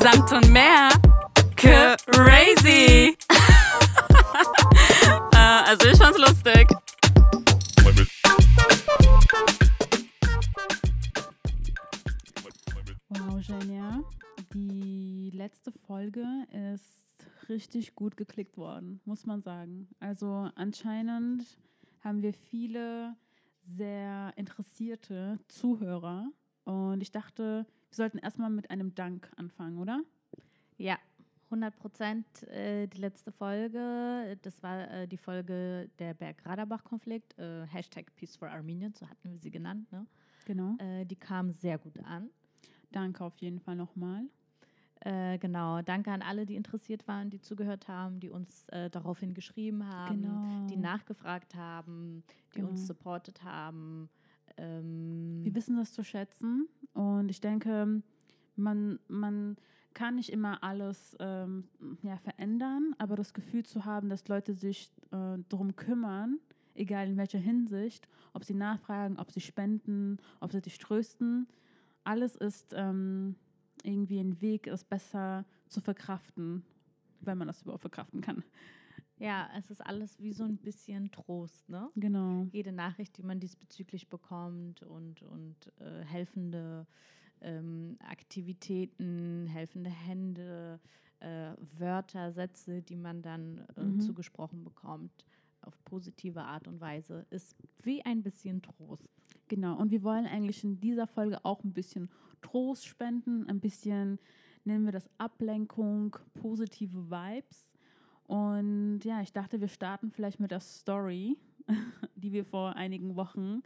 Samt und mehr. Crazy. äh, also ich fand's lustig. Wow, Genia. Die letzte Folge ist richtig gut geklickt worden, muss man sagen. Also anscheinend haben wir viele sehr interessierte Zuhörer. Und ich dachte, wir sollten erstmal mit einem Dank anfangen, oder? Ja, 100 Prozent äh, die letzte Folge. Das war äh, die Folge der Berg-Radabach-Konflikt. Äh, Hashtag Peace for Armenian, so hatten wir sie genannt. Ne? Genau. Äh, die kam sehr gut an. Danke auf jeden Fall nochmal. Äh, genau, danke an alle, die interessiert waren, die zugehört haben, die uns äh, daraufhin geschrieben haben, Genau. die nachgefragt haben, die Genau. uns supportet haben. Ähm, Wir wissen das zu schätzen und ich denke, man, man kann nicht immer alles ähm, ja, verändern, aber das Gefühl zu haben, dass Leute sich äh, darum kümmern, egal in welcher Hinsicht, ob sie nachfragen, ob sie spenden, ob sie dich trösten, alles ist ähm, irgendwie ein Weg, es besser zu verkraften, wenn man das überhaupt verkraften kann. Ja, es ist alles wie so ein bisschen Trost, ne? Genau. jede Nachricht, die man diesbezüglich bekommt und, und äh, helfende ähm, Aktivitäten, helfende Hände, äh, Wörter, Sätze, die man dann äh, Mhm. zugesprochen bekommt, auf positive Art und Weise, ist wie ein bisschen Trost. Genau, und wir wollen eigentlich in dieser Folge auch ein bisschen Trost spenden, ein bisschen, nennen wir das Ablenkung, positive Vibes. Und ja, ich dachte, wir starten vielleicht mit der Story, die wir vor einigen Wochen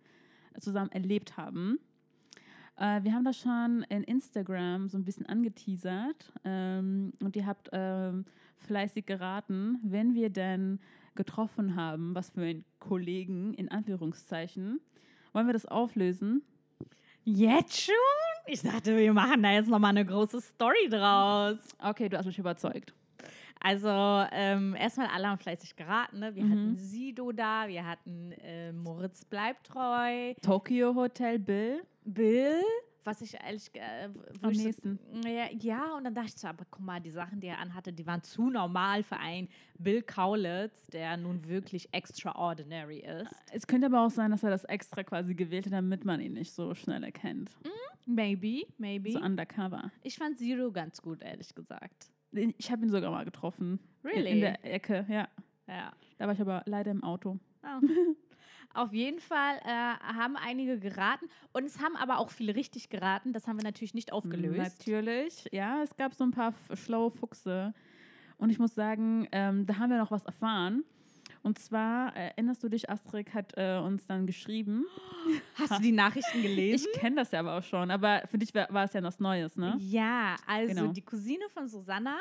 zusammen erlebt haben. Äh, wir haben das schon in Instagram so ein bisschen angeteasert ähm, und ihr habt ähm, fleißig geraten, wenn wir denn getroffen haben, was für einen Kollegen in Anführungszeichen. Wollen wir das auflösen? Jetzt schon? Ich dachte, wir machen da jetzt nochmal eine große Story draus. Okay, du hast mich überzeugt. Also ähm, erstmal alle haben fleißig geraten. Ne? Wir Mhm. hatten Sido da, wir hatten äh, Moritz bleibt treu, Tokyo Hotel Bill. Bill, was ich ehrlich äh, Am ich so- nächsten. ja, ja, und dann dachte ich so, aber guck mal, die Sachen, die er anhatte, die waren zu normal für einen Bill Kaulitz, der nun wirklich extraordinary ist. Es könnte aber auch sein, dass er das extra quasi gewählt hat, damit man ihn nicht so schnell erkennt. Maybe, maybe. So undercover. ich fand Zero ganz gut, ehrlich gesagt. Ich habe ihn sogar mal getroffen. In, Really? in der Ecke, ja. Ja. Da war ich aber leider im Auto. Oh. Auf jeden Fall äh, haben einige geraten und es haben aber auch viele richtig geraten. Das haben wir natürlich nicht aufgelöst. Natürlich. Ja, es gab so ein paar schlaue Fuchse. Und ich muss sagen, ähm, da haben wir noch was erfahren. Und zwar, äh, erinnerst du dich, Astrid hat äh, uns dann geschrieben. Hast du die Nachrichten gelesen? Ich kenne das ja aber auch schon, aber für dich war, war es ja was Neues, ne? Ja, also Genau. die Cousine von Susanna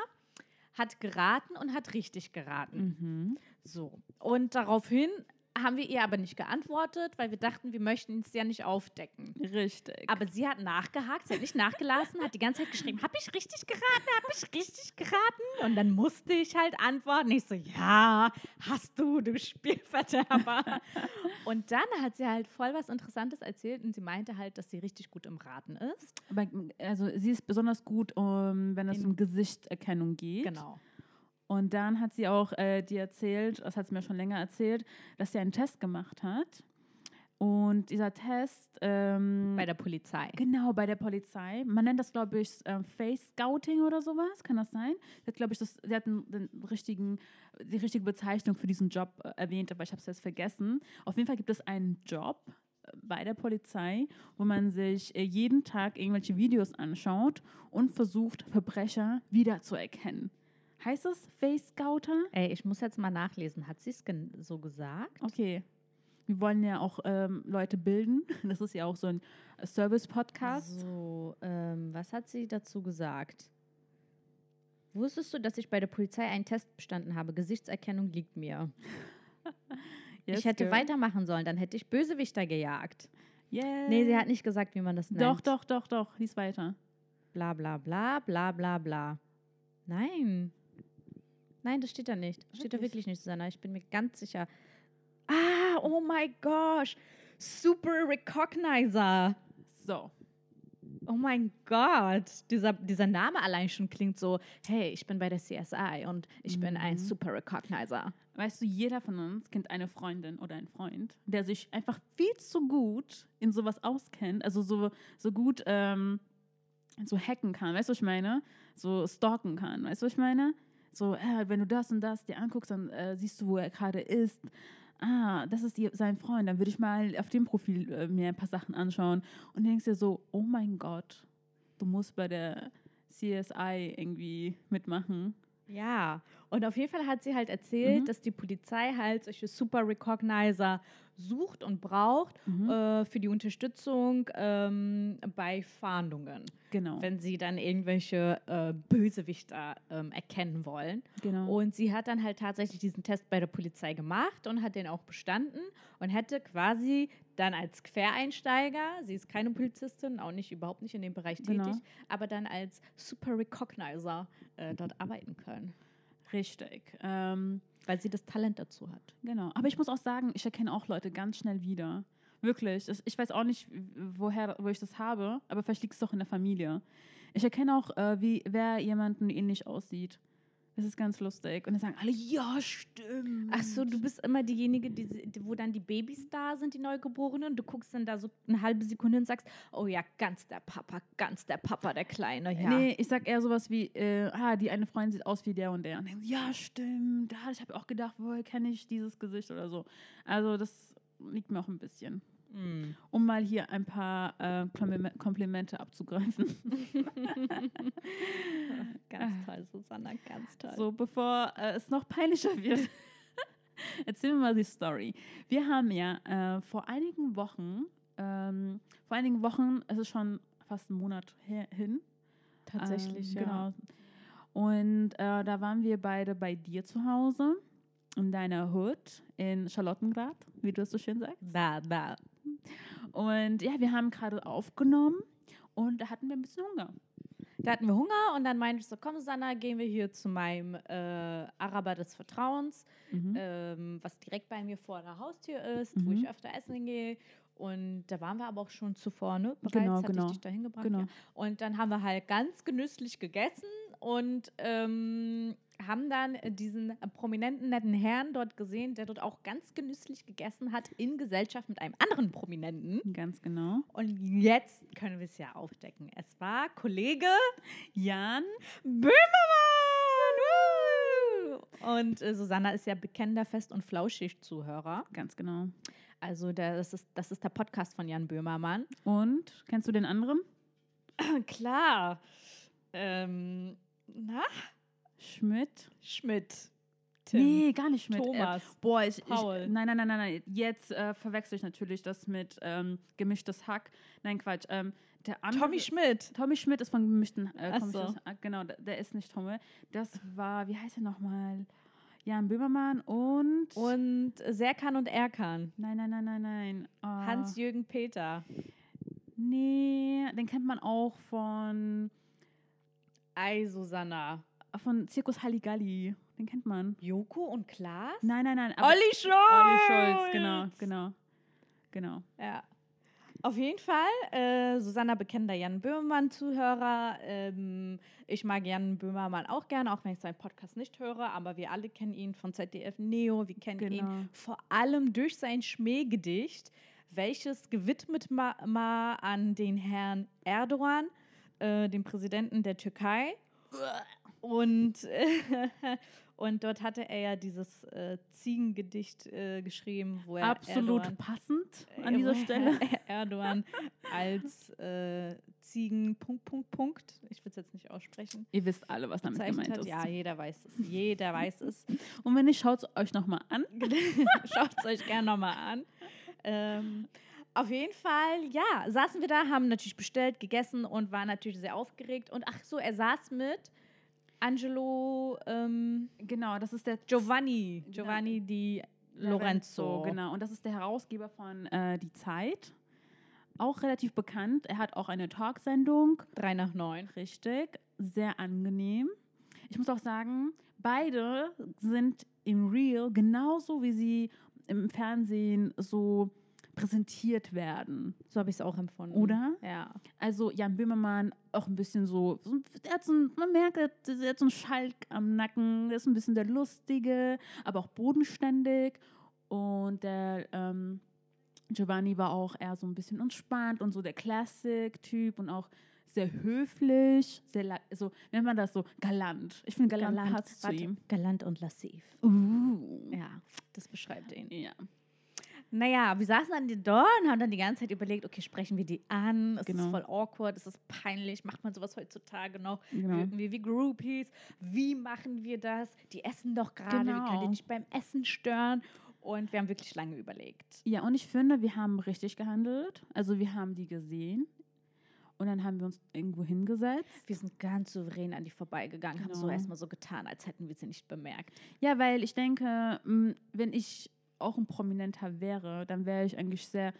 hat geraten und hat richtig geraten. Mhm. So. Und daraufhin haben wir ihr aber nicht geantwortet, weil wir dachten, wir möchten es ja nicht aufdecken. Richtig. Aber sie hat nachgehakt, sie hat nicht nachgelassen, hat die ganze Zeit geschrieben, habe ich richtig geraten, habe ich richtig geraten? Und dann musste ich halt antworten. Ich so, ja, hast du, du Spielverderber. Und dann hat sie halt voll was Interessantes erzählt und sie meinte halt, dass sie richtig gut im Raten ist. Aber also sie ist besonders gut, um, wenn es um Gesichtserkennung geht. Genau. Und dann hat sie auch äh, dir erzählt, das hat sie mir schon länger erzählt, dass sie einen Test gemacht hat. Und dieser Test, ähm, Bei der Polizei. genau bei der Polizei, man nennt das glaube ich ähm, Face Scouting oder sowas, kann das sein? Sie hat glaube ich, das, sie hat den, den richtigen, die richtige Bezeichnung für diesen Job äh, erwähnt, aber ich habe es jetzt vergessen. Auf jeden Fall gibt es einen Job äh, bei der Polizei, wo man sich äh, jeden Tag irgendwelche Videos anschaut und versucht, Verbrecher wiederzuerkennen. Heißt das Face Scouter? Ey, ich muss jetzt mal nachlesen. Hat sie es so gesagt? Okay. Wir wollen ja auch ähm, Leute bilden. Das ist ja auch so ein Service-Podcast. So, ähm, was hat sie dazu gesagt? Wusstest du, dass ich bei der Polizei einen Test bestanden habe? Gesichtserkennung liegt mir. Yes, ich hätte girl. weitermachen sollen, dann hätte ich Bösewichter gejagt. Yeah. Nee, sie hat nicht gesagt, wie man das nennt. Doch, doch, doch, doch. Lies weiter. Bla bla bla bla bla bla. Nein. Nein, das steht da nicht. Das steht da Wirklich? wirklich nicht, Susanna. Ich bin mir ganz sicher. Ah, oh my gosh. Super Recognizer. So. Oh mein Gott, dieser, dieser Name allein schon klingt so, hey, ich bin bei der CSI und ich bin ein Mhm. Super Recognizer. Weißt du, jeder von uns kennt eine Freundin oder einen Freund, der sich einfach viel zu gut in sowas auskennt, also so, so gut ähm, so hacken kann, weißt du, was ich meine? So stalken kann, weißt du, was ich meine? So, äh, wenn du das und das dir anguckst, dann äh, siehst du, wo er gerade ist. Ah, das ist die, sein Freund. Dann würde ich mal auf dem Profil äh, mir ein paar Sachen anschauen. Und du denkst dir so, oh mein Gott, du musst bei der CSI irgendwie mitmachen. Ja, und auf jeden Fall hat sie halt erzählt, Mhm. dass die Polizei halt solche Super Recognizer sucht und braucht Mhm. äh, für die Unterstützung ähm, bei Fahndungen, Genau. wenn sie dann irgendwelche äh, Bösewichter ähm, erkennen wollen. genau. Und sie hat dann halt tatsächlich diesen Test bei der Polizei gemacht und hat den auch bestanden und hätte quasi dann als Quereinsteiger, sie ist keine Polizistin, auch nicht überhaupt nicht in dem Bereich Genau. tätig, aber dann als Super Recognizer äh, dort arbeiten können, Richtig. Ähm, weil sie das Talent dazu hat. Genau. Aber ich muss auch sagen, ich erkenne auch Leute ganz schnell wieder. Wirklich. Ich weiß auch nicht, woher wo ich das habe, aber vielleicht liegt es doch in der Familie. Ich erkenne auch, äh, wie, wer jemanden ähnlich aussieht. Das ist ganz lustig. Und dann sagen alle, ja, stimmt. Ach so, du bist immer diejenige, die, wo dann die Babys da sind, die Neugeborenen. Du guckst dann da so eine halbe Sekunde und sagst, oh ja, ganz der Papa, ganz der Papa, der Kleine, ja. Nee, ich sag eher sowas wie, äh, ah, die eine Freundin sieht aus wie der und der. Und sie, ja, stimmt. Ah, ich habe auch gedacht, woher kenne ich dieses Gesicht oder so. Also das liegt mir auch ein bisschen. Mm. Um mal hier ein paar äh, Komplime- Komplimente abzugreifen. Ganz toll, Susanna, ganz toll. So, bevor äh, es noch peinlicher wird, erzählen wir mal die Story. Wir haben ja äh, vor einigen Wochen, ähm, vor einigen Wochen, es ist schon fast einen Monat her, hin. Tatsächlich, ähm, ja. Genau. Und äh, da waren wir beide bei dir zu Hause, in deiner Hood in Charlottengrad, wie du es so schön sagst. Da, da. Und ja, wir haben gerade aufgenommen und da hatten wir ein bisschen Hunger. Da hatten wir Hunger und dann meinte ich so, komm Susanna, gehen wir hier zu meinem äh, Araber des Vertrauens, Mhm. ähm, was direkt bei mir vor der Haustür ist, wo Mhm. ich öfter essen gehe. Und da waren wir aber auch schon zuvor, ne? Bereits Genau, hatte genau. ich dich dahin gebracht. Genau. Ja. Und dann haben wir halt ganz genüsslich gegessen und ähm, haben dann diesen prominenten, netten Herrn dort gesehen, der dort auch ganz genüsslich gegessen hat in Gesellschaft mit einem anderen Prominenten. Ganz genau. Und jetzt können wir es ja aufdecken. Es war Kollege Jan, Böhmermann! Und äh, Susanna ist ja bekennender Fest- und Flauschig-Zuhörer. ganz genau. Also der, das, ist, das ist der Podcast von Jan Böhmermann. Und kennst du den anderen? Klar. Ähm, na? Schmidt? Schmidt. Nee, gar nicht Schmidt. Thomas. Äh, boah, ich, ich, Paul. nein, nein, nein, nein, nein. Jetzt äh, verwechsel ich natürlich das mit ähm, gemischtes Hack. Nein, Quatsch. Ähm, der andere, Tommy Schmidt. Tommy Schmidt ist von gemischten äh, Ach so. Genau, der, der ist nicht Tommy. Das war, wie heißt er nochmal? Jan Böhmermann und. Und Serkan und Erkan. Nein, nein, nein, nein, nein. Äh, Hans-Jürgen Peter. Nee, den kennt man auch von, Ei, Susanna. Von Zirkus Halligalli. Den kennt man. Joko und Klaas? Nein, nein, nein. Olli Schulz! Olli Schulz, genau, genau. Genau. Ja. Auf jeden Fall, äh, Susanna bekennender Jan Böhmermann-Zuhörer. Ähm, ich mag Jan Böhmermann auch gerne, auch wenn ich seinen Podcast nicht höre, aber wir alle kennen ihn von ZDF Neo. Wir kennen Genau. ihn vor allem durch sein Schmähgedicht, welches gewidmet war ma an den Herrn Erdogan, äh, den Präsidenten der Türkei. Und, und dort hatte er ja dieses äh, Ziegengedicht äh, geschrieben, wo er Absolut Erdogan, passend an äh, dieser wo er Stelle. Erdogan als äh, Ziegen Punkt Punkt Punkt. Ich will es jetzt nicht aussprechen. Ihr wisst alle, was damit gemeint hat. ist. Ja, jeder weiß es. Jeder weiß es. Und wenn nicht, schaut es euch nochmal an. Schaut es euch gerne nochmal an. Ähm, auf jeden Fall, ja, saßen wir da, haben natürlich bestellt, gegessen und waren natürlich sehr aufgeregt. Und ach so, er saß mit Angelo ähm, Genau, das ist der Giovanni. Giovanni di Lorenzo. Genau, und das ist der Herausgeber von äh, Die Zeit. Auch relativ bekannt. Er hat auch eine Talksendung. Drei nach neun. Richtig, sehr angenehm. Ich muss auch sagen, beide sind im Real genauso wie sie im Fernsehen so präsentiert werden. So habe ich es auch empfunden. Oder? Ja. Also Jan Böhmermann auch ein bisschen so, er hat so ein, man merkt, er hat- er so einen Schalk am Nacken, der ist ein bisschen der Lustige, aber auch bodenständig. Und der ähm, Giovanni war auch eher so ein bisschen entspannt und so der Classic-Typ und auch sehr höflich, sehr, so, nennt man das so, galant. Ich finde, galant, passt zu ihm. galant und lassiv. Uh. Ja, das beschreibt ihn. Ja. Naja, wir saßen dann dort und haben dann die ganze Zeit überlegt, okay, sprechen wir die an? Ist Genau. das voll awkward? Ist das peinlich? Macht man sowas heutzutage noch? Genau. Wirken wir wie Groupies? Wie machen wir das? Die essen doch gerade, wir können Genau. die nicht beim Essen stören. Und wir haben wirklich lange überlegt. Ja, und ich finde, wir haben richtig gehandelt. Also wir haben die gesehen und dann haben wir uns irgendwo hingesetzt. Wir sind ganz souverän an die vorbeigegangen, haben so Genau. erstmal so getan, als hätten wir sie nicht bemerkt. Ja, weil ich denke, wenn ich auch ein Prominenter wäre, dann wäre ich eigentlich sehr,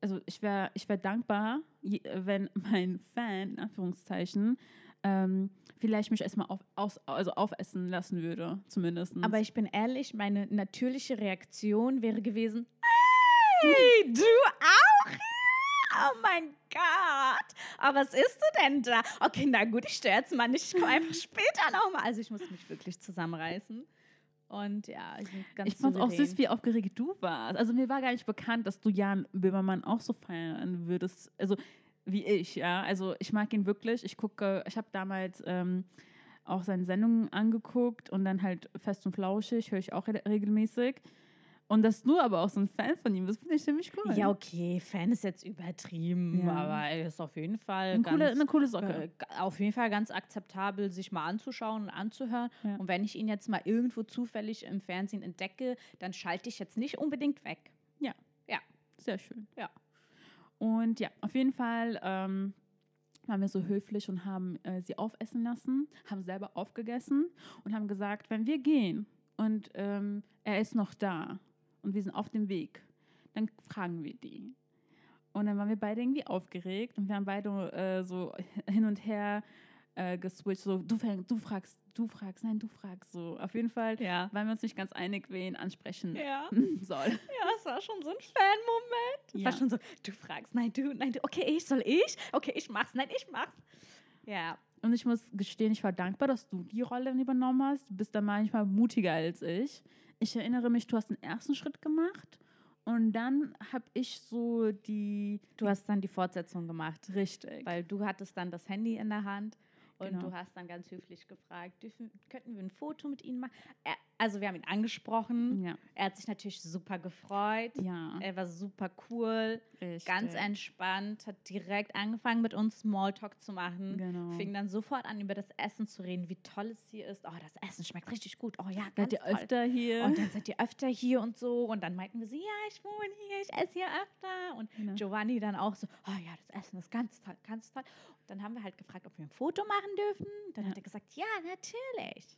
also ich wäre ich wär dankbar, wenn mein Fan, in Anführungszeichen, ähm, vielleicht mich erstmal auf, aus, also aufessen lassen würde, zumindest. Aber ich bin ehrlich, meine natürliche Reaktion wäre gewesen, hey, du auch hier? Oh mein Gott. Aber was isst du denn da? Okay, na gut, ich störe jetzt mal nicht. Ich komme einfach später nochmal. Also ich muss mich wirklich zusammenreißen. Und ja, ich bin ganz ich fand es auch süß, wie aufgeregt du warst. Also mir war gar nicht bekannt, dass du Jan Böhmermann auch so feiern würdest. Also wie ich, ja. Also ich mag ihn wirklich. Ich gucke, ich habe damals ähm, auch seine Sendungen angeguckt und dann halt fest und flauschig, höre ich auch re regelmäßig. Und dass du aber auch so ein Fan von ihm bist, finde ich ziemlich cool. Ja, okay, Fan ist jetzt übertrieben, Ja. aber er ist auf jeden Fall eine, ganz, coole, eine coole Socke. äh, auf jeden Fall ganz akzeptabel, sich mal anzuschauen und anzuhören. Ja. Und wenn ich ihn jetzt mal irgendwo zufällig im Fernsehen entdecke, dann schalte ich jetzt nicht unbedingt weg. Sehr schön. Ja. Und ja, auf jeden Fall ähm, waren wir so höflich und haben äh, sie aufessen lassen, haben selber aufgegessen und haben gesagt, wenn wir gehen und ähm, er ist noch da und wir sind auf dem Weg, dann fragen wir die. Und dann waren wir beide irgendwie aufgeregt und wir haben beide äh, so hin und her äh, geswitcht, so du, du fragst, du fragst, nein, du fragst, so. Auf jeden Fall Ja. waren wir uns nicht ganz einig, wen ansprechen Ja. soll. Ja, es war schon so ein Fan-Moment. Es war Ja. schon so, du fragst, nein, du, nein, du, okay, ich, soll ich? Okay, ich mach's, nein, ich mach's. Ja, Und ich muss gestehen, ich war dankbar, dass du die Rolle übernommen hast. Du bist da manchmal mutiger als ich. Ich erinnere mich, du hast den ersten Schritt gemacht und dann habe ich so die. du hast dann die Fortsetzung gemacht, Richtig. weil du hattest dann das Handy in der Hand und Genau. du hast dann ganz höflich gefragt, dürfen, könnten wir ein Foto mit ihnen machen? Also wir haben ihn angesprochen. ja. Er hat sich natürlich super gefreut. Ja. Er war super cool, richtig. ganz entspannt, hat direkt angefangen mit uns Smalltalk zu machen. Genau. Fing dann sofort an, über das Essen zu reden, wie toll es hier ist. Oh, das Essen schmeckt richtig gut. Oh ja, ganz Seid ihr toll. öfter hier? Und dann seid ihr öfter hier und so. Und dann meinten wir so, ja, ich wohne hier, ich esse hier öfter. Und Genau. Giovanni dann auch so, oh ja, das Essen ist ganz toll, ganz toll. Und dann haben wir halt gefragt, ob wir ein Foto machen dürfen. Dann Ja. hat er gesagt, ja, natürlich.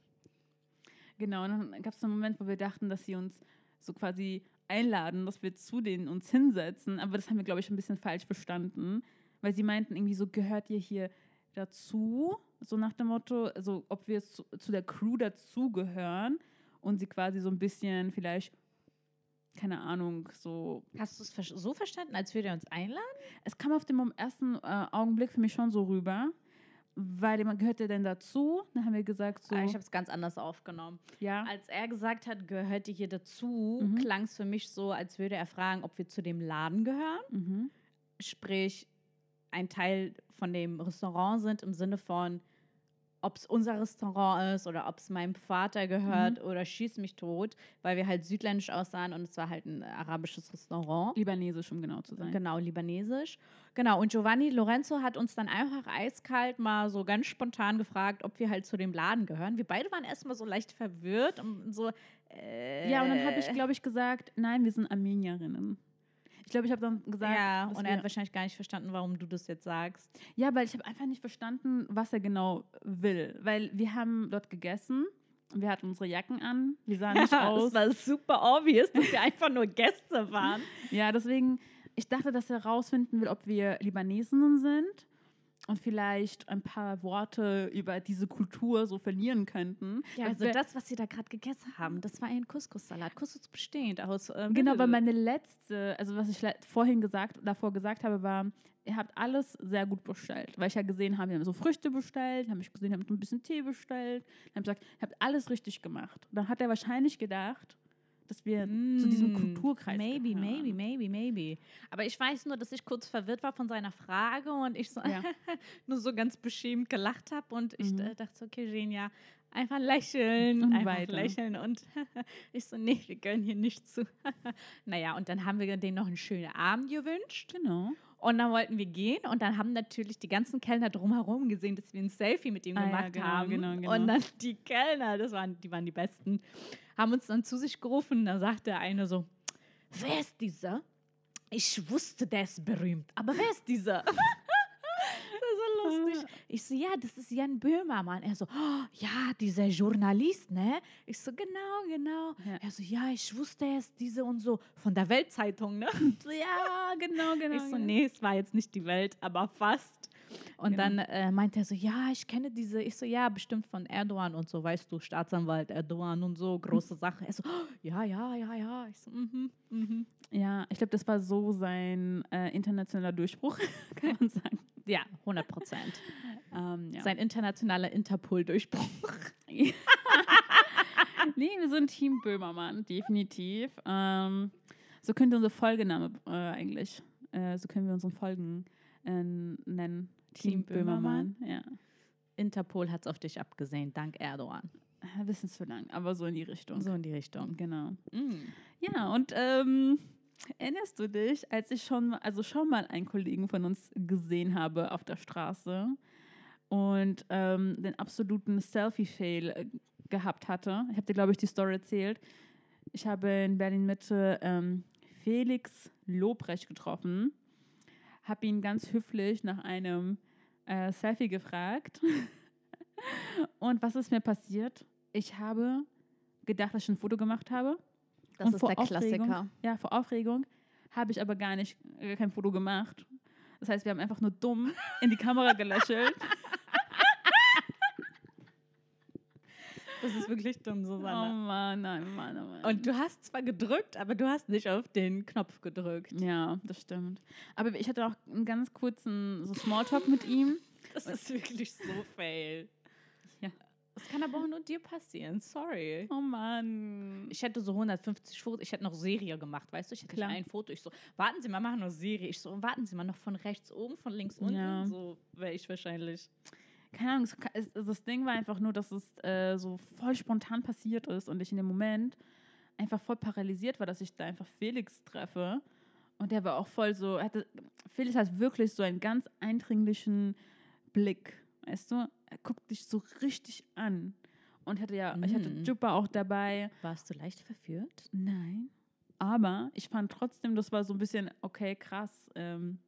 Genau, und dann gab es einen Moment, wo wir dachten, dass sie uns so quasi einladen, dass wir zu denen uns hinsetzen. Aber das haben wir, glaube ich, ein bisschen falsch verstanden, weil sie meinten irgendwie so, gehört ihr hier dazu? So nach dem Motto, also ob wir zu, zu der Crew dazugehören und sie quasi so ein bisschen vielleicht, keine Ahnung, so. Hast du es so verstanden, als würde er uns einladen? Es kam auf den ersten äh, Augenblick für mich schon so rüber. Weil man gehört ja denn dazu? Dann haben wir gesagt, so, Ah, Ich habe es ganz anders aufgenommen. ja, Als er gesagt hat, gehört ihr hier dazu, Mhm. klang es für mich so, als würde er fragen, ob wir zu dem Laden gehören. mhm. Sprich, ein Teil von dem Restaurant sind im Sinne von, ob es unser Restaurant ist oder ob es meinem Vater gehört oder schieß mich tot, weil wir halt südländisch aussahen und es war halt ein arabisches Restaurant. libanesisch, um genau zu sein. Genau, libanesisch. Genau, und Giovanni Lorenzo hat uns dann einfach eiskalt mal so ganz spontan gefragt, ob wir halt zu dem Laden gehören. Wir beide waren erstmal so leicht verwirrt und so. Äh, Ja, und dann habe ich, glaube ich, gesagt, nein, wir sind Armenierinnen. Ich glaube, ich habe dann gesagt, Ja, und er hat wahrscheinlich gar nicht verstanden, warum du das jetzt sagst. ja, weil ich habe einfach nicht verstanden, was er genau will. Weil wir haben dort gegessen, wir hatten unsere Jacken an, wir sahen nicht aus. es war super obvious, dass wir einfach nur Gäste waren. Ja, deswegen, ich dachte, dass er herausfinden will, ob wir Libanesinnen sind. Und vielleicht ein paar Worte über diese Kultur so verlieren könnten. Ja, also das, was sie da gerade gegessen haben, das war ein Couscous-Salat. Couscous bestehend aus. Äh, Genau, weil meine letzte, also was ich vorhin gesagt, davor gesagt habe, war, ihr habt alles sehr gut bestellt. Weil ich ja gesehen habe, wir haben so Früchte bestellt, habe ich gesehen, ihr habt ein bisschen Tee bestellt. Dann habe ich gesagt, ihr habt alles richtig gemacht. Und dann hat er wahrscheinlich gedacht, dass wir zu diesem Mm, Kulturkreis Maybe, gehören. maybe, maybe, maybe. Aber ich weiß nur, dass ich kurz verwirrt war von seiner Frage und ich so Ja. nur so ganz beschämt gelacht habe und ich Mhm. äh, dachte so, okay, Genia, einfach lächeln, Und einfach weiter. lächeln und ich so, nee, wir gönnen hier nicht zu. naja, und dann haben wir denen noch einen schönen Abend gewünscht Genau. und dann wollten wir gehen und dann haben natürlich die ganzen Kellner drumherum gesehen, dass wir ein Selfie mit ihm Ah ja, gemacht genau, haben. genau, genau. Und dann die Kellner, das waren, die waren die Besten, haben uns dann zu sich gerufen. Da sagt der eine so, wer ist dieser? Ich wusste, der ist berühmt, aber wer ist dieser? das so lustig. Ich so, ja, das ist Jan Böhmermann. Er so, oh, ja, dieser Journalist, ne? Ich so, genau, genau. Ja. Er so, ja, ich wusste, er ist diese und so von der Weltzeitung, ne? So, ja, genau, genau. Ich so, genau. nee, es war jetzt nicht die Welt, aber fast. Und Genau. dann äh, meinte er so, ja, ich kenne diese. Ich so, ja, bestimmt von Erdogan und so, weißt du, Staatsanwalt Erdogan und so, große Sache. Er so, oh, ja, ja, ja, ja. Ich so, mhm, mhm. Ja, ich glaube, das war so sein äh, internationaler Durchbruch, kann man sagen. Ja, 100 Prozent. Ähm, ja. Sein internationaler Interpol-Durchbruch. nee, wir sind Team Böhmermann, definitiv. Ähm, so könnte unser Folgename äh, eigentlich, äh, so können wir unseren Folgen äh, nennen. Team Böhmermann? Ja. Interpol hat es auf dich abgesehen, dank Erdogan. Bisschen zu lang, aber so in die Richtung. So in die Richtung. Genau. Mm. Ja, und ähm, erinnerst du dich, als ich schon, also schon mal einen Kollegen von uns gesehen habe auf der Straße und ähm, den absoluten Selfie-Fail äh, gehabt hatte? Ich habe dir, glaube ich, die Story erzählt. Ich habe in Berlin-Mitte ähm, Felix Lobrecht getroffen, habe ihn ganz höflich nach einem äh, Selfie gefragt. und was ist mir passiert? Ich habe gedacht, dass ich ein Foto gemacht habe. Das Und ist der Aufregung- Klassiker. Ja, vor Aufregung habe ich aber gar nicht äh, kein Foto gemacht. Das heißt, wir haben einfach nur dumm in die Kamera gelächelt. Das ist wirklich dumm, oh Susanne. Mann, nein, Mann, oh Mann. Und du hast zwar gedrückt, aber du hast nicht auf den Knopf gedrückt. ja, das stimmt. Aber ich hatte auch einen ganz kurzen so Smalltalk mit ihm. Das ist wirklich so fail. Ja. Das kann aber auch nur dir passieren. Sorry. Oh Mann. Ich hätte so 150 Fotos, ich hätte noch Serie gemacht, weißt du? Ich hätte Klar. ein Foto. Ich so, warten Sie mal, machen noch Serie. Ich so, warten Sie mal noch von rechts oben, von links unten. Ja. So wäre ich wahrscheinlich. Keine Ahnung, es es- das Ding war einfach nur, dass es äh, so voll spontan passiert ist und ich in dem Moment einfach voll paralysiert war, dass ich da einfach Felix treffe. Und der war auch voll so, hatte, Felix hat wirklich so einen ganz eindringlichen Blick, weißt du? Er guckt dich so richtig an. Und hatte ja, ich hatte Mhm. Juppa auch dabei. Warst du leicht verführt? Nein. Aber ich fand trotzdem, das war so ein bisschen, okay, krass. Ähm,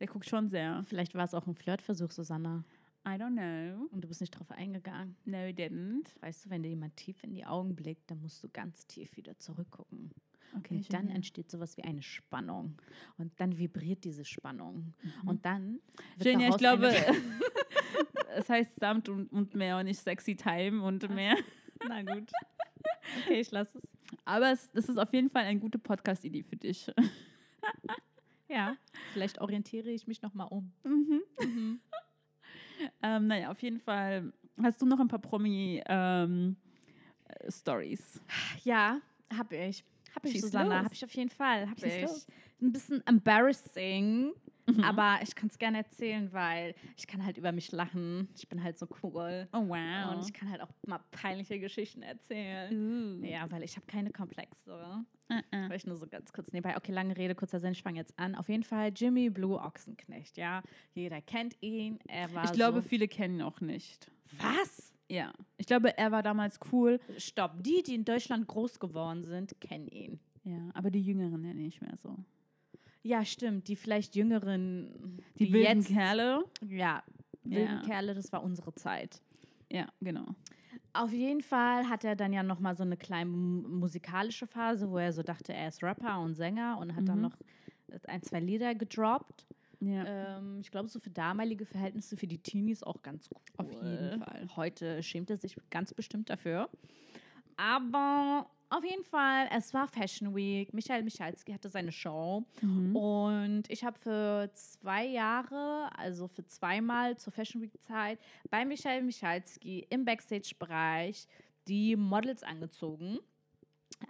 der guckt schon sehr. Vielleicht war es auch ein Flirtversuch, Susanna. I don't know. Und du bist nicht drauf eingegangen. No, didn't. Weißt du, wenn dir jemand tief in die Augen blickt, dann musst du ganz tief wieder zurückgucken. Okay, Und dann entsteht sowas wie eine Spannung. Und dann vibriert diese Spannung. Mhm. Und dann. wird Genia, ich glaube, es heißt Samt und, und mehr und nicht Sexy Time und mehr. Na gut. Okay, ich lasse es. Aber es, das ist auf jeden Fall eine gute Podcast-Idee für dich. Ja, vielleicht orientiere ich mich nochmal um. Mhm. Ähm, naja, auf jeden Fall hast du noch ein paar Promi-Stories. Ja, habe ich. Habe ich, Schieß Susanna. Habe ich auf jeden Fall. Habe ich. los. Ein bisschen embarrassing, Mhm. aber ich kann es gerne erzählen, weil ich kann halt über mich lachen. Ich bin halt so cool. Oh, wow. Und ich kann halt auch mal peinliche Geschichten erzählen. Uh. Ja, weil ich habe keine Komplexe. Uh -uh. Vielleicht nur so ganz kurz nebenbei. Okay, lange Rede, kurzer Sinn, ich fange jetzt an. Auf jeden Fall Jimmy Blue Ochsenknecht, ja. Jeder kennt ihn. Er war Ich glaube, so viele kennen ihn auch nicht. Was? Ja. Ich glaube, er war damals cool. Stopp. Die, die in Deutschland groß geworden sind, kennen ihn. Ja, aber die Jüngeren ja nicht mehr so. Ja, stimmt. Die vielleicht jüngeren, Die, wilden jetzt, Kerle. ja, wilden Ja. Kerle, das war unsere Zeit. Ja, genau. Auf jeden Fall hat er dann ja noch mal so eine kleine mu- musikalische Phase, wo er so dachte, er ist Rapper und Sänger und hat dann Mhm. noch ein, zwei Lieder gedroppt. Ja. Ähm, ich glaube, so für damalige Verhältnisse für die Teenies auch ganz cool. Auf jeden Fall. Heute schämt er sich ganz bestimmt dafür. Aber auf jeden Fall, es war Fashion Week. Michael Michalski hatte seine Show. Mhm. Und ich habe für zwei Jahre, also für zweimal zur Fashion Week-Zeit, bei Michael Michalski im Backstage-Bereich die Models angezogen.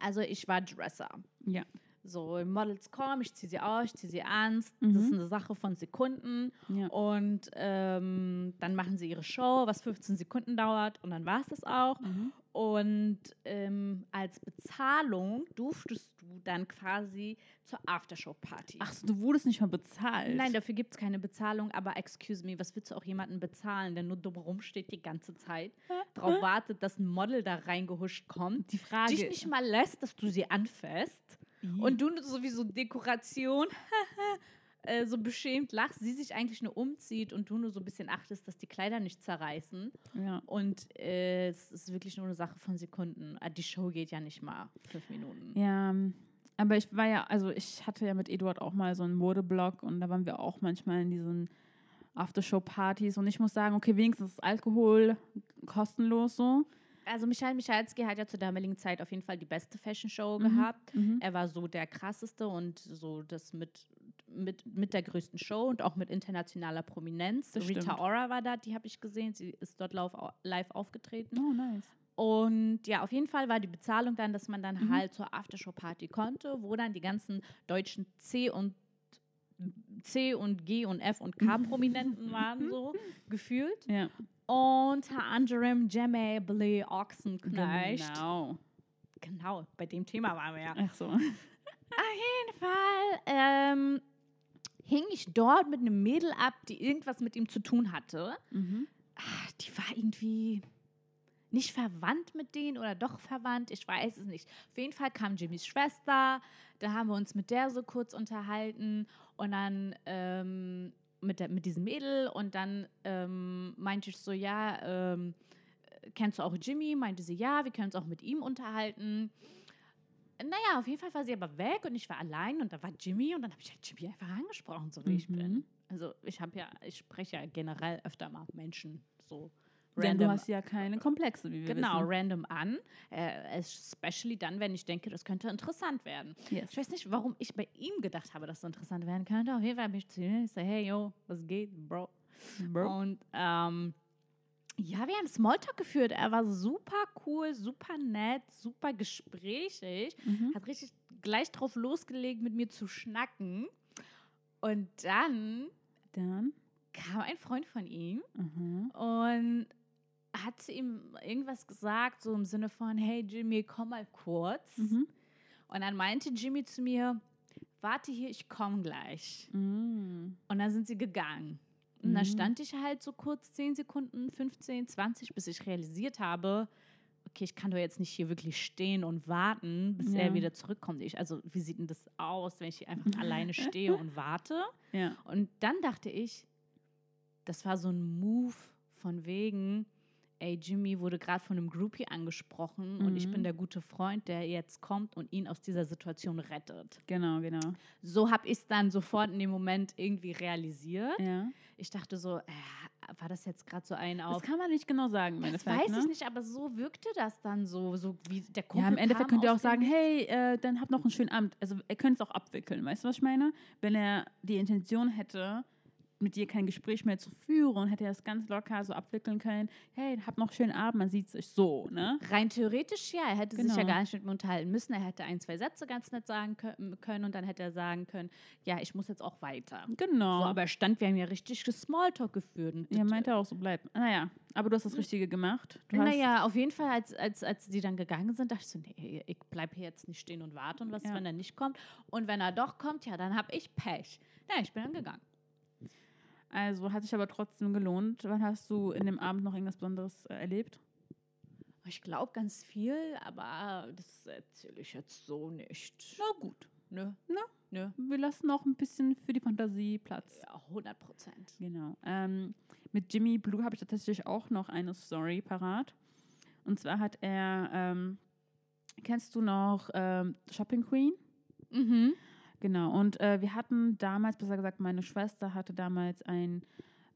Also ich war Dresser. Ja. So, Models kommen, ich ziehe sie aus, ich ziehe sie an. Das Mhm. ist eine Sache von Sekunden. Ja. Und ähm, dann machen sie ihre Show, was 15 Sekunden dauert. Und dann war es das auch. Mhm. Und ähm, als Bezahlung durftest du dann quasi zur Aftershow-Party. Ach, so, du wurdest nicht mal bezahlt. Nein, dafür gibt es keine Bezahlung, aber excuse me, was willst du auch jemanden bezahlen, der nur dumm rumsteht die ganze Zeit, darauf wartet, dass ein Model da reingehuscht kommt, die Frage dich nicht mal lässt, dass du sie und du sowieso Dekoration äh, so beschämt lachst, sie sich eigentlich nur umzieht und du nur so ein bisschen achtest, dass die Kleider nicht zerreißen. ja. Und äh, es ist wirklich nur eine Sache von Sekunden. Ah, Die Show geht ja nicht mal fünf Minuten. Ja, aber ich war ja, also ich hatte ja mit Eduard auch mal so einen Modeblog und da waren wir auch manchmal in diesen Aftershow-Partys und ich muss sagen, okay, wenigstens ist Alkohol kostenlos so. Also Michael Michalski hat ja zur damaligen Zeit auf jeden Fall die beste Fashion Show Mhm. gehabt. Mhm. Er war so der krasseste und so das mit, mit, mit der größten Show und auch mit internationaler Prominenz. Das Rita stimmt. Ora war da, die habe ich gesehen. Sie ist dort live, live aufgetreten. Oh, nice. Und ja, auf jeden Fall war die Bezahlung dann, dass man dann Mhm. halt zur Aftershow-Party konnte, wo dann die ganzen deutschen C und C und G und F und K-Prominenten waren so gefühlt. Ja. Unter anderem Jemme Blee Ochsenknecht. Genau. Genau, bei dem Thema waren wir ja. Ach so. Auf jeden Fall ähm, hing ich dort mit einem Mädel ab, die irgendwas mit ihm zu tun hatte. Mhm. Ah, die war irgendwie nicht verwandt mit denen oder doch verwandt, ich weiß es nicht. Auf jeden Fall kam Jimmys Schwester, da haben wir uns mit der so kurz unterhalten und dann ähm, mit, der, mit diesem Mädel und dann ähm, meinte ich so, ja, ähm, kennst du auch Jimmy? Meinte sie, ja, wir können uns auch mit ihm unterhalten. Naja, auf jeden Fall war sie aber weg und ich war allein und da war Jimmy und dann habe ich halt Jimmy einfach angesprochen, so wie ich bin. Mhm. Also ich habe ja, ich spreche ja generell öfter mal Menschen so Denn du hast ja keine Komplexe, wie wir genau wissen. random an. Äh, especially dann, wenn ich denke, das könnte interessant werden. Yes. Ich weiß nicht, warum ich bei ihm gedacht habe, dass es interessant werden könnte. Auf jeden Fall bin ich zu ihm, ich so, hey, yo, was geht, Bro? Bro. Und ähm, ja, wir haben Smalltalk geführt. Er war super cool, super nett, super gesprächig. Mhm. Hat richtig gleich drauf losgelegt, mit mir zu schnacken. Und dann Dann. kam ein Freund von ihm Mhm. und hat zu ihm irgendwas gesagt, so im Sinne von, hey Jimmy, komm mal kurz. Mhm. Und dann meinte Jimmy zu mir, warte hier, ich komme gleich. Mhm. Und dann sind sie gegangen. Und Mhm. stand ich halt so kurz 10 Sekunden, 15, 20, bis ich realisiert habe, okay, ich kann doch jetzt nicht hier wirklich stehen und warten, bis Ja. er wieder zurückkommt. Ich, also, wie sieht denn das aus, wenn ich hier einfach alleine stehe und warte? Ja. Und dann dachte ich, das war so ein Move von wegen, ey, Jimmy wurde gerade von einem Groupie angesprochen und ich Mhm. bin der gute Freund, der jetzt kommt und ihn aus dieser Situation rettet. Genau, genau. So habe ich es dann sofort in dem Moment irgendwie realisiert. Ja. Ich dachte so, äh, war das jetzt gerade so ein Das auf. kann man nicht genau sagen, im Das Endeffekt. weiß ne? ich nicht, aber so wirkte das dann so, so wie der Kumpel Ja, im Endeffekt könnt ihr auch sagen, hey, äh, dann habt noch einen schönen Abend. Also er könnte es auch abwickeln, weißt du, was ich meine? Wenn er die Intention hätte, mit dir kein Gespräch mehr zu führen, hätte er es ganz locker so abwickeln können. Hey, habt noch einen schönen Abend, man sieht sich so, ne? Rein theoretisch ja, er hätte sich ja Genau. gar nicht mit mir unterhalten müssen. Er hätte ein, zwei Sätze ganz nett sagen kö- können und dann hätte er sagen können, ja, ich muss jetzt auch weiter. Genau. So, aber er stand, wir haben ja richtig Smalltalk geführt. Und ja, meinte auch so, bleib. Naja, aber du hast das Richtige gemacht. Du hast, naja, auf jeden Fall, als, als, als die dann gegangen sind, dachte ich so, nee, ich bleibe hier jetzt nicht stehen und warte und was, Ja. wenn er nicht kommt. Und wenn er doch kommt, ja, dann habe ich Pech. Ja, ich bin dann gegangen. Also hat sich aber trotzdem gelohnt. Wann hast du in dem Abend noch irgendwas Besonderes äh, erlebt? Ich glaube ganz viel, aber das erzähle ich jetzt so nicht. Na gut. Nö. Na? Nö. Wir lassen noch ein bisschen für die Fantasie Platz. Ja, 100 Prozent. Genau. Ähm, mit Jimmy Blue habe ich tatsächlich auch noch eine Story parat. Und zwar hat er, ähm, kennst du noch ähm, Shopping Queen? Mhm. Genau. Und äh, wir hatten damals, besser gesagt, meine Schwester hatte damals einen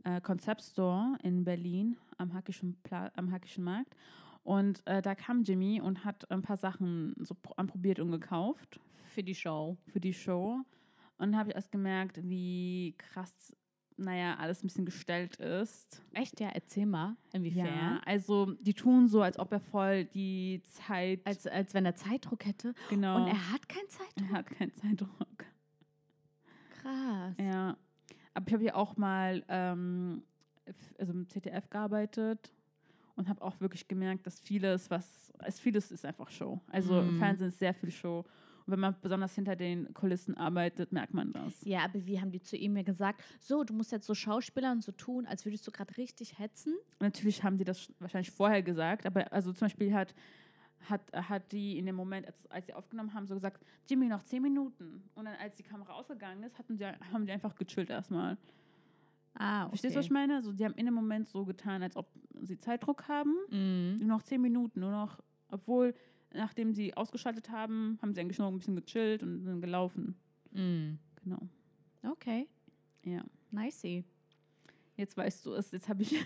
äh, Konzeptstore in Berlin am Hackischen, Pla am Hackischen Markt. Und äh, da kam Jimmy und hat ein paar Sachen so pro- anprobiert und gekauft Für die Show. für die Show. Und habe ich erst gemerkt, wie krass, naja, alles ein bisschen gestellt ist. Echt, ja? Erzähl mal. Inwiefern? Ja, also die tun so, als ob er voll die Zeit. Als, als wenn er Zeitdruck hätte. genau. Und er hat keinen Zeitdruck. er hat keinen Zeitdruck. Krass. Ja. Aber ich habe ja auch mal ähm, also im ZDF gearbeitet und habe auch wirklich gemerkt, dass vieles, was, es vieles ist einfach Show. Also im Mhm. Fernsehen ist sehr viel Show. Wenn man besonders hinter den Kulissen arbeitet, merkt man das. Ja, aber wie haben die zu ihm mir gesagt, so, du musst jetzt so Schauspieler und so tun, als würdest du gerade richtig hetzen? Natürlich haben die das sch- wahrscheinlich vorher gesagt, aber also zum Beispiel hat, hat, hat die in dem Moment, als, als sie aufgenommen haben, so gesagt, Jimmy, noch zehn Minuten. Und dann, als die Kamera ausgegangen ist, hatten die, haben die einfach gechillt erstmal. Ah, okay. Verstehst du, was ich meine? Also, die haben in dem Moment so getan, als ob sie Zeitdruck haben. Mhm. Nur noch zehn Minuten, nur noch, obwohl, nachdem sie ausgeschaltet haben, haben sie eigentlich noch ein bisschen gechillt und sind gelaufen. Mhm. Genau. Okay, Ja. nicey. Jetzt weißt du es, jetzt habe ich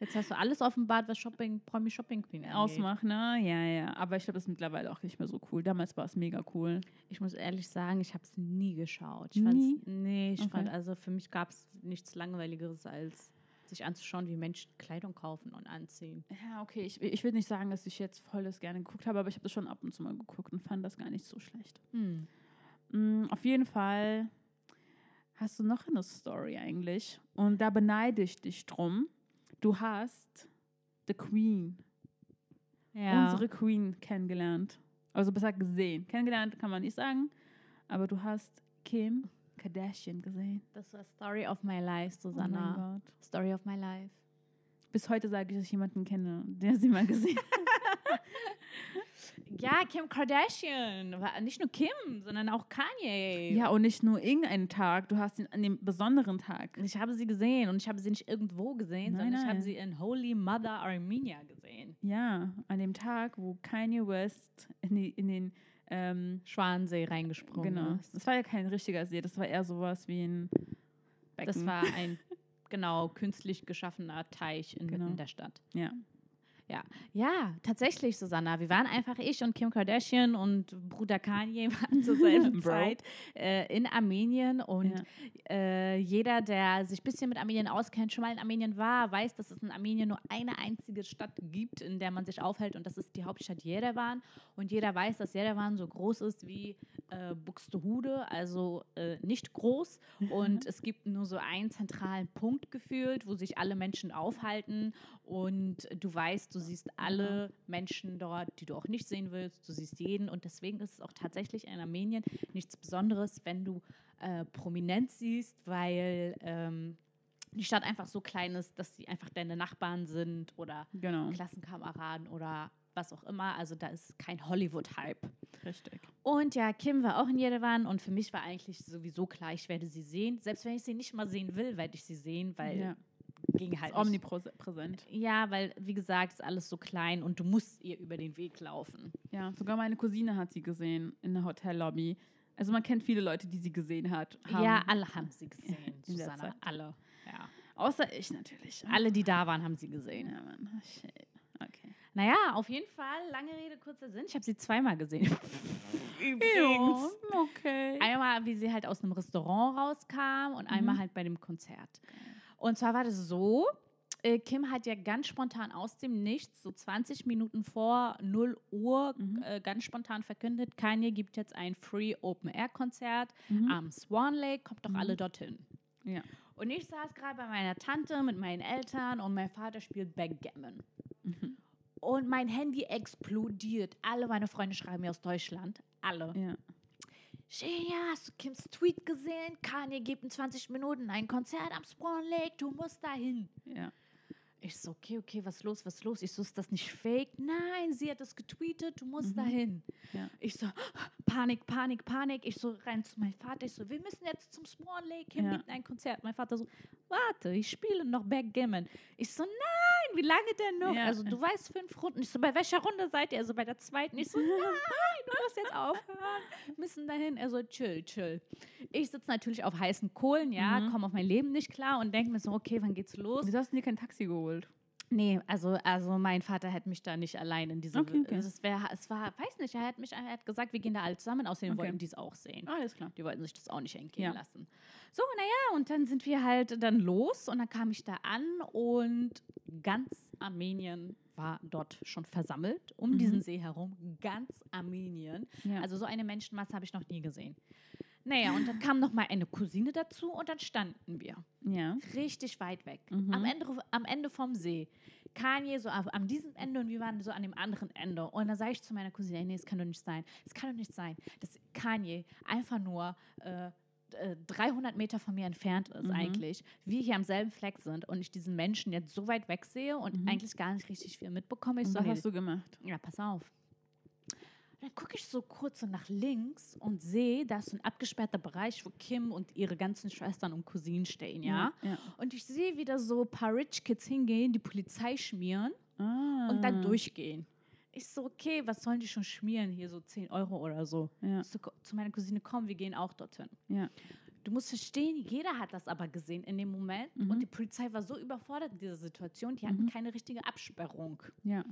Jetzt hast du alles offenbart, was Shopping, Promi Shopping Queen angeht. ausmacht, ne? Ja, ja. Aber ich glaube, das ist mittlerweile auch nicht mehr so cool. Damals war es mega cool. Ich muss ehrlich sagen, ich habe es nie geschaut. Ich Nie? fand's- Nee, ich Okay. fand, also für mich gab es nichts Langweiligeres, als sich anzuschauen, wie Menschen Kleidung kaufen und anziehen. Ja, okay. Ich, ich will nicht sagen, dass ich jetzt volles gerne geguckt habe, aber ich habe das schon ab und zu mal geguckt und fand das gar nicht so schlecht. Hm. Mm, auf jeden Fall hast du noch eine Story eigentlich. Und da beneide ich dich drum. Du hast The Queen, Ja. unsere Queen, kennengelernt. Also besser gesehen. Kennengelernt kann man nicht sagen, aber du hast Kim Kardashian gesehen. das war Story of my life, Oh Susanna. mein Gott. Story of my life. Bis heute sage ich, dass ich jemanden kenne, der sie mal gesehen hat. Ja, Kim Kardashian. Nicht nur Kim, sondern auch Kanye. ja, und nicht nur irgendeinen Tag, du hast ihn an dem besonderen Tag. Ich habe sie gesehen und ich habe sie nicht irgendwo gesehen, Nein, sondern ich habe nein. sie in Holy Mother Armenia gesehen. Ja, an dem Tag, wo Kanye West in, die, in den ähm, Schwansee reingesprungen Genau. ist. Das war ja kein richtiger See, das war eher sowas wie ein Becken. Das war ein genau künstlich geschaffener Teich in, Genau. in der Stadt. ja. Ja. ja, tatsächlich, Susanna. Wir waren einfach ich und Kim Kardashian und Bruder Kanye waren zur selben. Zeit äh, in Armenien. Und Ja. äh, jeder, der sich ein bisschen mit Armenien auskennt, schon mal in Armenien war, weiß, dass es in Armenien nur eine einzige Stadt gibt, in der man sich aufhält. Und das ist die Hauptstadt Yerevan. Und jeder weiß, dass Yerevan so groß ist wie äh, Buxtehude, also äh, nicht groß. Und es gibt nur so einen zentralen Punkt gefühlt, wo sich alle Menschen aufhalten. Und du weißt, du siehst alle Menschen dort, die du auch nicht sehen willst. Du siehst jeden. Und deswegen ist es auch tatsächlich in Armenien nichts Besonderes, wenn du äh, prominent siehst, weil ähm, die Stadt einfach so klein ist, dass sie einfach deine Nachbarn sind oder Genau. Klassenkameraden oder was auch immer. Also da ist kein Hollywood-Hype. Richtig. Und ja, Kim war auch in Jerewan und für mich war eigentlich sowieso klar, ich werde sie sehen. Selbst wenn ich sie nicht mal sehen will, werde ich sie sehen, weil Ja. Ging halt Ist omnipräsent. Ja, weil, wie gesagt, ist alles so klein und du musst ihr über den Weg laufen. Ja, sogar meine Cousine hat sie gesehen in der Hotellobby. Also man kennt viele Leute, die sie gesehen hat. Haben. Ja, alle haben sie gesehen, In. Zeit. Alle. Ja. Außer ich natürlich. Alle, die da waren, haben sie gesehen. Ja, Mann. Oh, shit. Okay. Naja, auf jeden Fall, lange Rede, kurzer Sinn. Ich habe sie zweimal gesehen. Ja, okay. Einmal, wie sie halt aus einem Restaurant rauskam und einmal halt bei dem Konzert. Und zwar war das so, äh, Kim hat ja ganz spontan aus dem Nichts, so 20 Minuten vor 0 Uhr, Mhm. äh, ganz spontan verkündet, Kanye gibt jetzt ein Free Open Air Konzert Mhm. am Swan Lake, kommt doch Mhm. alle dorthin. Ja. Und ich saß gerade bei meiner Tante mit meinen Eltern und mein Vater spielt Backgammon. Mhm. Und mein Handy explodiert. Alle meine Freunde schreiben mir aus Deutschland. Alle. Ja. Shea, hast du Kims Tweet gesehen? Kanye gibt in 20 Minuten ein Konzert am Swan Lake. Du musst dahin. Ja. Ich so, okay, okay, was los, was los? Ich so, ist das nicht fake? Nein, sie hat das getweetet, du musst Mhm. dahin. Ja. Ich so, Panik, Panik, Panik. Ich so rein zu meinem Vater. Ich so, wir müssen jetzt zum Swan Lake, Kim Ja. ein Konzert. Mein Vater so, warte, ich spiele noch Backgammon. Ich so, nein, wie lange denn noch? Ja. Also du weißt fünf Runden. Ich so, bei welcher Runde seid ihr? Also bei der zweiten. Ich so, nein, du musst jetzt aufhören. Müssen dahin. Er so, chill, chill. Ich sitze natürlich auf heißen Kohlen, ja, Mhm. komme auf mein Leben nicht klar und denke mir so, okay, wann geht's los? Wieso hast du dir kein Taxi geholt? Nee, also, also mein Vater hätte mich da nicht allein in diese. Okay, okay. Es, wär, es war, weiß nicht, er hat mich er hat gesagt, wir gehen da alle zusammen, außerdem Okay. wollten die es auch sehen. Alles klar. Die wollten sich das auch nicht entgehen Ja. lassen. So, naja, und dann sind wir halt dann los und dann kam ich da an und ganz Armenien war dort schon versammelt, um Mhm. diesen See herum. Ganz Armenien. Ja. Also so eine Menschenmasse habe ich noch nie gesehen. Naja, und dann kam noch mal eine Cousine dazu und dann standen wir ja. richtig weit weg. Mhm. Am, Ende, am Ende vom See. Kanye so am, an diesem Ende und wir waren so an dem anderen Ende. Und dann sage ich zu meiner Cousine, nee, es kann doch nicht sein. Es kann doch nicht sein, dass Kanye einfach nur äh, äh, 300 Meter von mir entfernt ist Mhm. eigentlich. Wir hier am selben Fleck sind und ich diesen Menschen jetzt so weit weg sehe und Mhm. eigentlich gar nicht richtig viel mitbekomme. Ich Und so, was hast du gemacht? ja, pass auf. Dann gucke ich so kurz so nach links und sehe, da ist so ein abgesperrter Bereich, wo Kim und ihre ganzen Schwestern und Cousinen stehen, ja? ja. Und ich sehe wieder so ein paar Rich Kids hingehen, die Polizei schmieren Ah. und dann durchgehen. Ich so, okay, was sollen die schon schmieren? Hier so 10 Euro oder so. Ja. So, zu meiner Cousine, komm, wir gehen auch dorthin. Ja. Du musst verstehen, jeder hat das aber gesehen in dem Moment. Mhm. Und die Polizei war so überfordert in dieser Situation, die hatten keine richtige Absperrung. Ja.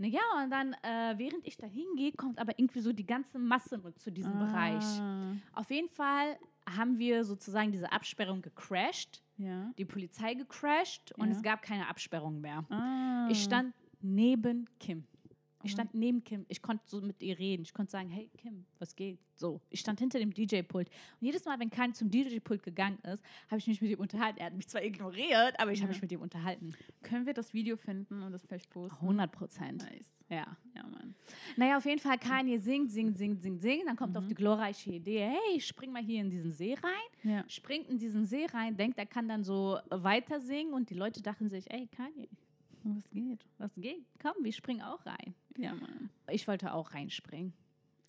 Naja, und dann, äh, während ich da hingehe, kommt aber irgendwie so die ganze Masse mit zu diesem Bereich. Ah. Auf jeden Fall haben wir sozusagen diese Absperrung gecrashed, Ja. die Polizei gecrashed und Ja. es gab keine Absperrung mehr. Ah. Ich stand neben Kim. Ich Mhm. stand neben Kim. Ich konnte so mit ihr reden. Ich konnte sagen, hey Kim, was geht? So. Ich stand hinter dem DJ-Pult. Und jedes Mal, wenn Kanye zum DJ-Pult gegangen ist, habe ich mich mit ihm unterhalten. Er hat mich zwar ignoriert, aber ich habe mich mit ihm unterhalten. Können wir das Video finden und das vielleicht posten? 100 Prozent. Nice. Ja. Ja, Mann. Naja, auf jeden Fall, Kanye singt, singt, singt, singt, singt. Dann kommt auf Mhm. die glorreiche Idee, hey, spring mal hier in diesen See rein. Ja. Springt in diesen See rein, denkt, er kann dann so weiter singen. Und die Leute dachten sich, ey, Kanye, Was geht? was geht? Komm, wir springen auch rein. Ja, Mann. Ich wollte auch reinspringen.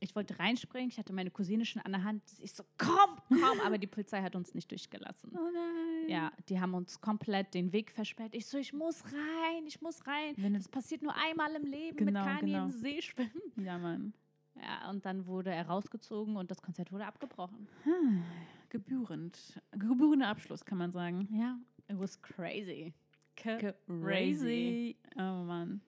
Ich wollte reinspringen, ich hatte meine Cousine schon an der Hand. Ich so, komm, komm. Aber die Polizei hat uns nicht durchgelassen. Oh nein. Ja, die haben uns komplett den Weg versperrt. Ich so, ich muss rein, ich muss rein. Wenn Das passiert nur einmal im Leben Genau, mit Kanye genau. im See schwimmen. Ja, Mann. Ja, und dann wurde er rausgezogen und das Konzert wurde abgebrochen. Gebührend. Gebührender Abschluss, kann man sagen. Ja, it was crazy. Crazy. Oh Mann.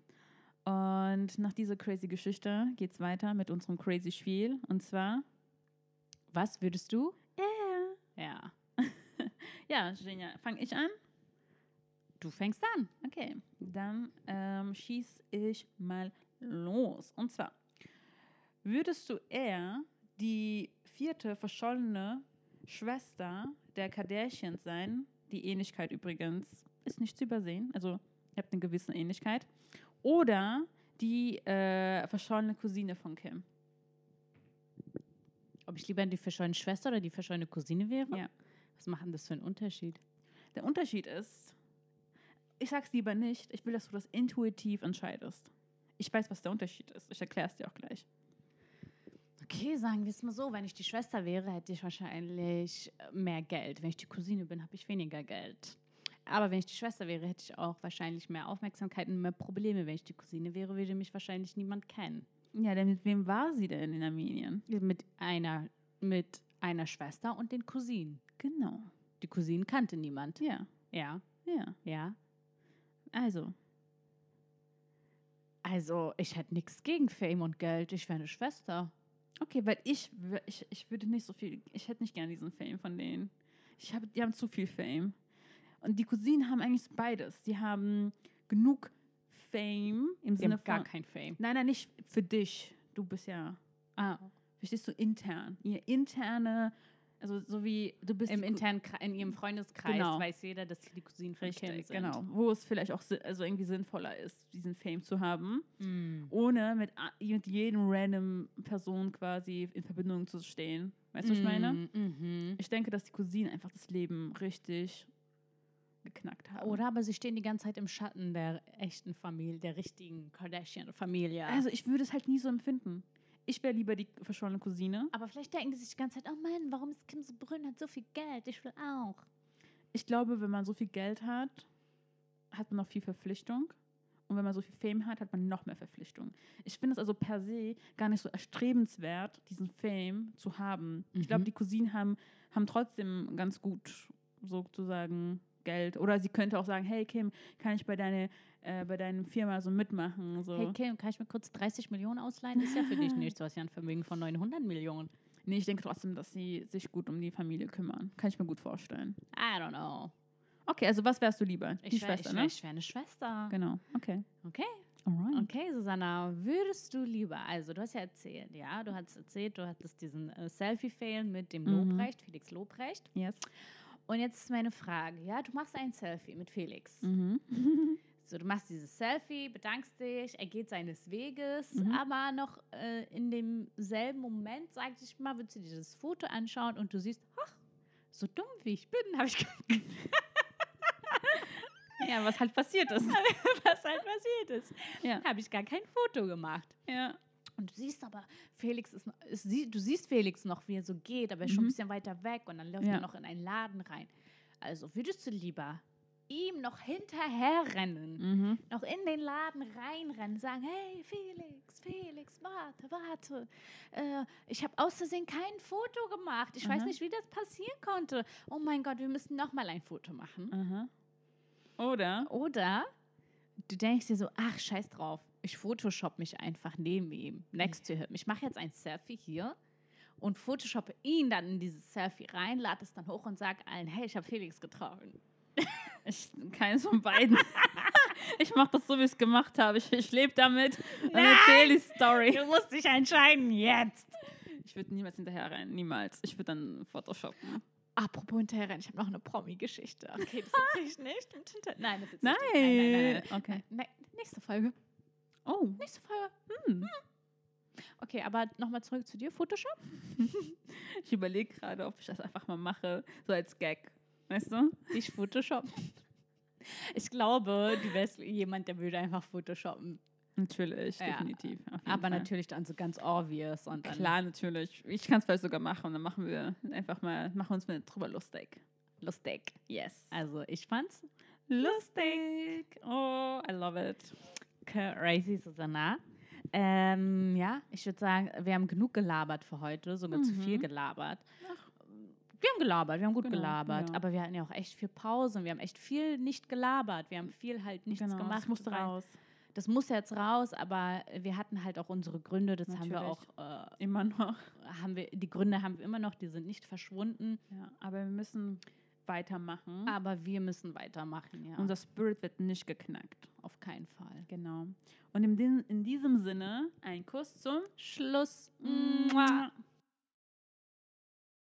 Und nach dieser crazy Geschichte geht's weiter mit unserem crazy Spiel. Und zwar. Was würdest du? Ja. Ja, Ja, Genia, fange ich an? du fängst an. Okay, dann ähm, schieß ich mal los. Und zwar, würdest du eher die vierte verschollene Schwester der Kardashians sein? Die Ähnlichkeit übrigens ist nicht zu übersehen. Also, ihr habt eine gewisse Ähnlichkeit. Oder die äh, verschollene Cousine von Kim. Ob ich lieber die verschollene Schwester oder die verschollene Cousine wäre? Ja. Was macht denn das für einen Unterschied? Der Unterschied ist, ich sag's lieber nicht, ich will, dass du das intuitiv entscheidest. Ich weiß, was der Unterschied ist. Ich erkläre es dir auch gleich. Okay, sagen wir es mal so, wenn ich die Schwester wäre, hätte ich wahrscheinlich mehr Geld. Wenn ich die Cousine bin, habe ich weniger Geld. Aber wenn ich die Schwester wäre, hätte ich auch wahrscheinlich mehr Aufmerksamkeit und mehr Probleme. Wenn ich die Cousine wäre, würde mich wahrscheinlich niemand kennen. Ja, denn mit wem war sie denn in Armenien? Mit einer, mit einer Schwester und den Cousinen. Genau. Die Cousinen kannte niemand. Ja, Ja, ja. ja. Also, Also, ich hätte nichts gegen Fame und Geld. Ich wäre eine Schwester. okay, weil ich, ich, ich würde nicht so viel, ich hätte nicht gern diesen Fame von denen. Ich hab, die haben zu viel Fame. Und die Cousinen haben eigentlich beides. Die haben genug Fame im Sie Sinne haben gar von. kein Fame. Nein, nein, nicht für dich. Du bist ja, Ah, verstehst du, intern. Ihr interne, also so wie du bist. Im die internen, in ihrem Freundeskreis Genau. weiß jeder, dass sie die Cousinen von Kim sind. genau. Wo es vielleicht auch also irgendwie sinnvoller ist, diesen Fame zu haben, Mm. ohne mit, mit jedem random Person quasi in Verbindung zu stehen. Weißt du, was ich meine? Mm, mhm. Ich denke, dass die Cousinen einfach das Leben richtig geknackt haben. Oder aber sie stehen die ganze Zeit im Schatten der echten Familie, der richtigen Kardashian-Familie. Also ich würde es halt nie so empfinden. Ich wäre lieber die verschollene Cousine. aber vielleicht denken die sich die ganze Zeit, oh Mann, warum ist Kim so berühmt, hat so viel Geld, ich will auch. Ich glaube, wenn man so viel Geld hat, hat man noch viel Verpflichtung. Und wenn man so viel Fame hat, hat man noch mehr Verpflichtung. Ich finde es also per se gar nicht so erstrebenswert, diesen Fame zu haben. Ich glaube, Mhm. die Cousinen haben, haben trotzdem ganz gut sozusagen Geld. Oder sie könnte auch sagen, hey Kim, kann ich bei, deine, äh, bei deiner Firma so mitmachen? So. Hey Kim, kann ich mir kurz 30 Millionen ausleihen? Ist ja für dich nichts. Du hast ja ein Vermögen von 900 Millionen. Nee, ich denke trotzdem, dass sie sich gut um die Familie kümmern. Kann ich mir gut vorstellen. I don't know. Okay, also was wärst du lieber? Ich wär, Schwester, ich wär, ne? Ich wäre eine Schwester. Genau, okay. Okay. Alright. Okay, Susanna, würdest du lieber, also du hast ja erzählt, ja, du hast erzählt, du hattest diesen äh, Selfie-Fail mit dem Mhm. Lobrecht, Felix Lobrecht. Yes. Und jetzt ist meine Frage, ja, du machst ein Selfie mit Felix. Mhm. So, du machst dieses Selfie, bedankst dich, er geht seines Weges, Mhm. aber noch äh, in demselben Moment, sag ich mal, würdest du dir das Foto anschauen und du siehst, ach, so dumm wie ich bin, habe ich Ja, was halt passiert ist. was halt passiert ist. ja. Habe ich gar kein Foto gemacht. ja. Und du siehst aber, Felix ist, noch- ist du siehst Felix noch, wie er so geht, aber er ist schon Mhm. ein bisschen weiter weg und dann läuft Ja. er noch in einen Laden rein. Also würdest du lieber ihm noch hinterherrennen, Mhm. noch in den Laden reinrennen, sagen, hey Felix, Felix, warte, warte. Äh, ich habe aus Versehen kein Foto gemacht. Ich weiß Aha. nicht, wie das passieren konnte. Oh mein Gott, wir müssen noch mal ein Foto machen. Aha. Oder? Oder du denkst dir so, ach, scheiß drauf. Ich Photoshop mich einfach neben ihm, next to him. Ich mache jetzt ein Selfie hier und Photoshoppe ihn dann in dieses Selfie rein, lade es dann hoch und sag allen, hey, ich habe Felix getroffen. Ich, keins von beiden. ich mache das so, wie ich es gemacht habe. Ich, ich lebe damit und Nein! erzähle die Story. Du musst dich entscheiden jetzt. Ich würde niemals hinterher rein. Niemals. Ich würde dann Photoshoppen. Apropos hinterher, ich habe noch eine Promi-Geschichte. Okay, das erzähle ich nicht. Nein, das erzähl Nein. ich nicht. Nein, nein, nein, nein. Okay. nein. Nächste Folge. Oh. Nächste Folge. Hm. Okay, aber nochmal zurück zu dir, Photoshop. Ich überlege gerade, ob ich das einfach mal mache. So als Gag. Weißt du? Dich Photoshop. Ich glaube, du wärst jemand, der würde einfach Photoshoppen. Natürlich, Ja. definitiv. Aber Fall. natürlich dann so ganz obvious und dann Klar, natürlich. Ich kann es vielleicht sogar machen. Und dann machen wir einfach mal, machen uns mal drüber lustig. lustig. Yes. Also ich fand's Lustig. Oh, I love it. Crazy, Susanna. Ähm, ja, ich würde sagen, wir haben genug gelabert für heute, sogar zu viel Mhm. gelabert. Wir haben gelabert, wir haben gut Genau, gelabert, ja. aber wir hatten ja auch echt viel Pause und wir haben echt viel nicht gelabert. Wir haben viel halt nichts genau, gemacht. Das musste raus. Das muss jetzt raus, aber wir hatten halt auch unsere Gründe, das haben wir Natürlich. auch, äh, Immer noch. haben wir, die Gründe haben wir immer noch, die sind nicht verschwunden, Ja, aber wir müssen weitermachen. aber wir müssen weitermachen, ja. Unser Spirit wird nicht geknackt. auf keinen Fall. Genau. Und in, in diesem Sinne ein Kuss zum Schluss. Mua.